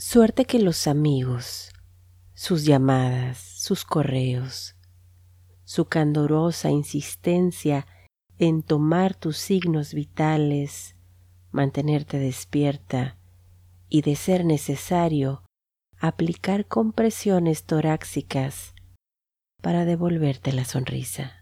Suerte que los amigos, sus llamadas, sus correos, su candorosa insistencia en tomar tus signos vitales, mantenerte despierta y, de ser necesario, aplicar compresiones torácicas para devolverte la sonrisa.